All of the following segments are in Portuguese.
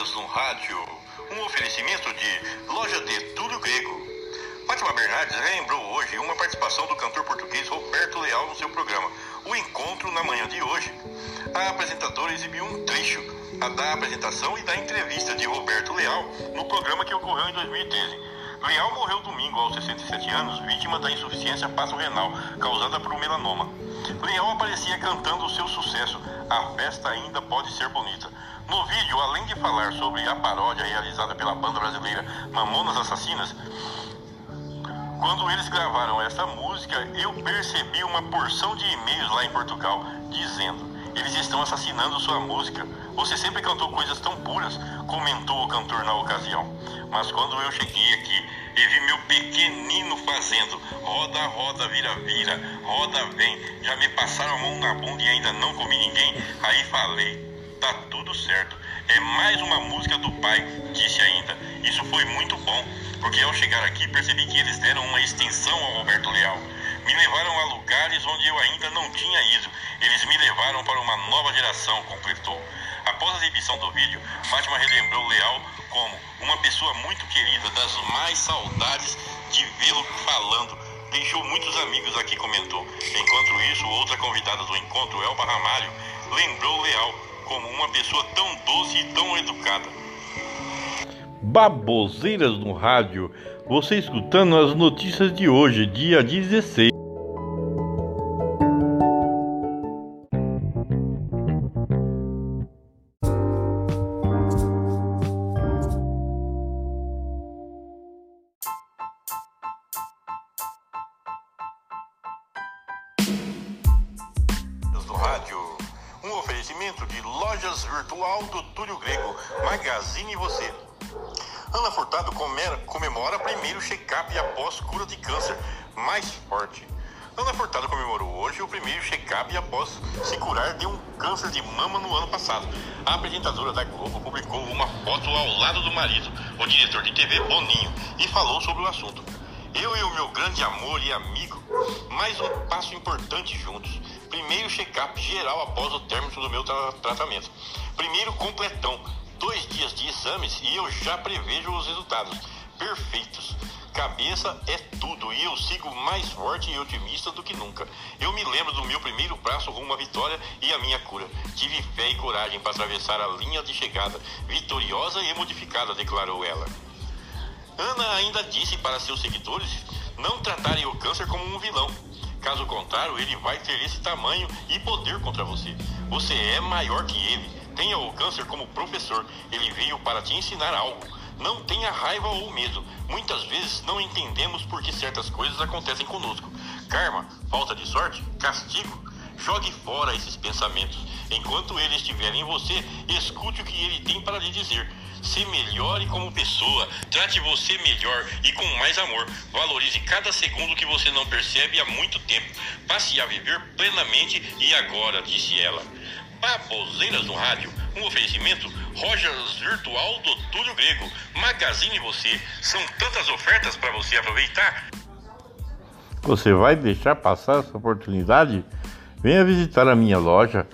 Baboseiras no Rádio, um oferecimento de Loja de Tudo Grego. Fátima Bernardes relembrou hoje uma participação do cantor português Roberto Leal no seu programa O Encontro na manhã de hoje. A apresentadora exibiu um trecho da apresentação e da entrevista de Roberto Leal no programa que ocorreu em 2013. Leal morreu domingo aos 67 anos, vítima da insuficiência passo-renal causada por um melanoma. Leal aparecia cantando o seu sucesso A Festa Ainda Pode Ser Bonita. No vídeo, além de falar sobre a paródia realizada pela banda brasileira Mamonas Assassinas, quando eles gravaram essa música, eu percebi uma porção de e-mails lá em Portugal dizendo: eles estão assassinando sua música. Você sempre cantou coisas tão puras, comentou o cantor na ocasião. Mas quando eu cheguei aqui e vi meu pequenino fazendo roda, roda, vira, vira, roda, vem, já me passaram a mão na bunda e ainda não comi ninguém, aí falei tá tudo certo. É mais uma música do pai, disse ainda. Isso foi muito bom, porque ao chegar aqui percebi que eles deram uma extensão ao Roberto Leal. Me levaram a lugares onde eu ainda não tinha ido. Eles me levaram para uma nova geração, completou. Após a exibição do vídeo, Fátima relembrou Leal como uma pessoa muito querida, das mais saudades de vê-lo falando. Deixou muitos amigos aqui, comentou. Enquanto isso, outra convidada do encontro, Elba Ramalho, lembrou Leal como uma pessoa tão doce e tão educada. Baboseiras no rádio, você escutando as notícias de hoje, dia 16. Oferecimento de lojas virtual do Túlio Grego, Magazine Você. Ana Furtado comemora, comemora primeiro check-up após cura de câncer mais forte. Ana Furtado comemorou hoje o primeiro check-up após se curar de um câncer de mama no ano passado. A apresentadora da Globo publicou uma foto ao lado do marido, o diretor de TV Boninho, e falou sobre o assunto. Eu e o meu grande amor e amigo, mais um passo importante juntos. Primeiro check-up geral após o término do meu tra tratamento. Primeiro completão, dois dias de exames e eu já prevejo os resultados. Perfeitos. Cabeça é tudo e eu sigo mais forte e otimista do que nunca. Eu me lembro do meu primeiro passo rumo à vitória e a minha cura. Tive fé e coragem para atravessar a linha de chegada, vitoriosa e modificada, declarou ela. Ana ainda disse para seus seguidores não tratarem o câncer como um vilão. Caso contrário, ele vai ter esse tamanho e poder contra você. Você é maior que ele. Tenha o câncer como professor. Ele veio para te ensinar algo. Não tenha raiva ou medo. Muitas vezes não entendemos por que certas coisas acontecem conosco. Karma, falta de sorte, castigo. Jogue fora esses pensamentos. Enquanto ele estiver em você, escute o que ele tem para lhe dizer. Se melhore como pessoa, trate você melhor e com mais amor. Valorize cada segundo que você não percebe há muito tempo. Passe a viver plenamente e agora, disse ela. Baboseiras no rádio, um oferecimento Rogers Virtual do Túlio Grego. Magazine Você. São tantas ofertas para você aproveitar. Você vai deixar passar essa oportunidade? Venha visitar a minha loja.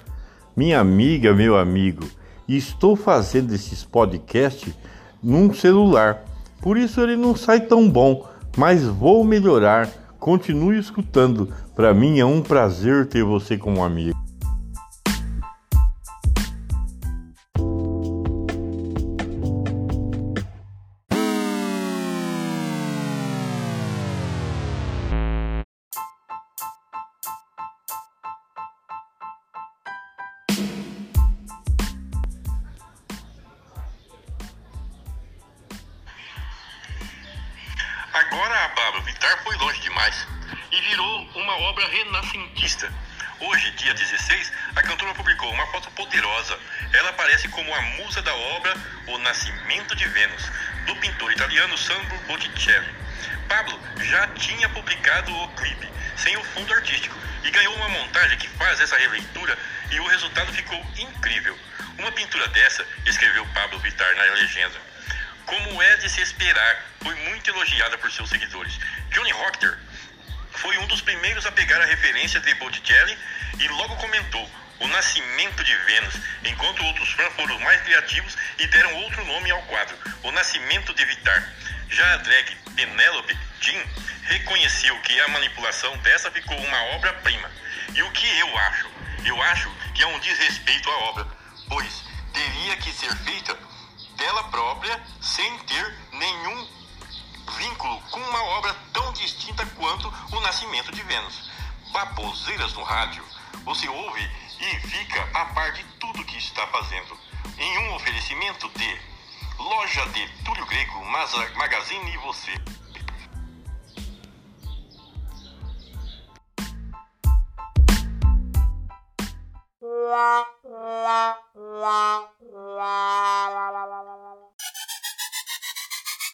Minha amiga, meu amigo, estou fazendo esses podcasts num celular. Por isso ele não sai tão bom, mas vou melhorar. Continue escutando. Para mim é um prazer ter você como amigo. Agora a Pablo Vittar foi longe demais e virou uma obra renascentista. Hoje, dia 16, a cantora publicou uma foto poderosa. Ela aparece como a musa da obra O Nascimento de Vênus, do pintor italiano Sandro Botticelli. Pablo já tinha publicado o clipe, sem o fundo artístico, e ganhou uma montagem que faz essa releitura e o resultado ficou incrível. Uma pintura dessa, escreveu Pablo Vittar na legenda. Como é de se esperar, foi muito elogiada por seus seguidores. Johnny Rocker foi um dos primeiros a pegar a referência de Botticelli e logo comentou o nascimento de Vênus, enquanto outros fãs foram mais criativos e deram outro nome ao quadro, O Nascimento de Vitar. Já a drag Penelope Jean reconheceu que a manipulação dessa ficou uma obra-prima. E o que eu acho? Eu acho que é um desrespeito à obra, pois teria que ser feita dela própria, sem ter nenhum vínculo com uma obra tão distinta quanto O Nascimento de Vênus. Baboseiras no rádio. Você ouve e fica a par de tudo que está fazendo. Em um oferecimento de Loja de Túlio Grego, Magazine e Você. lá, lá, lá.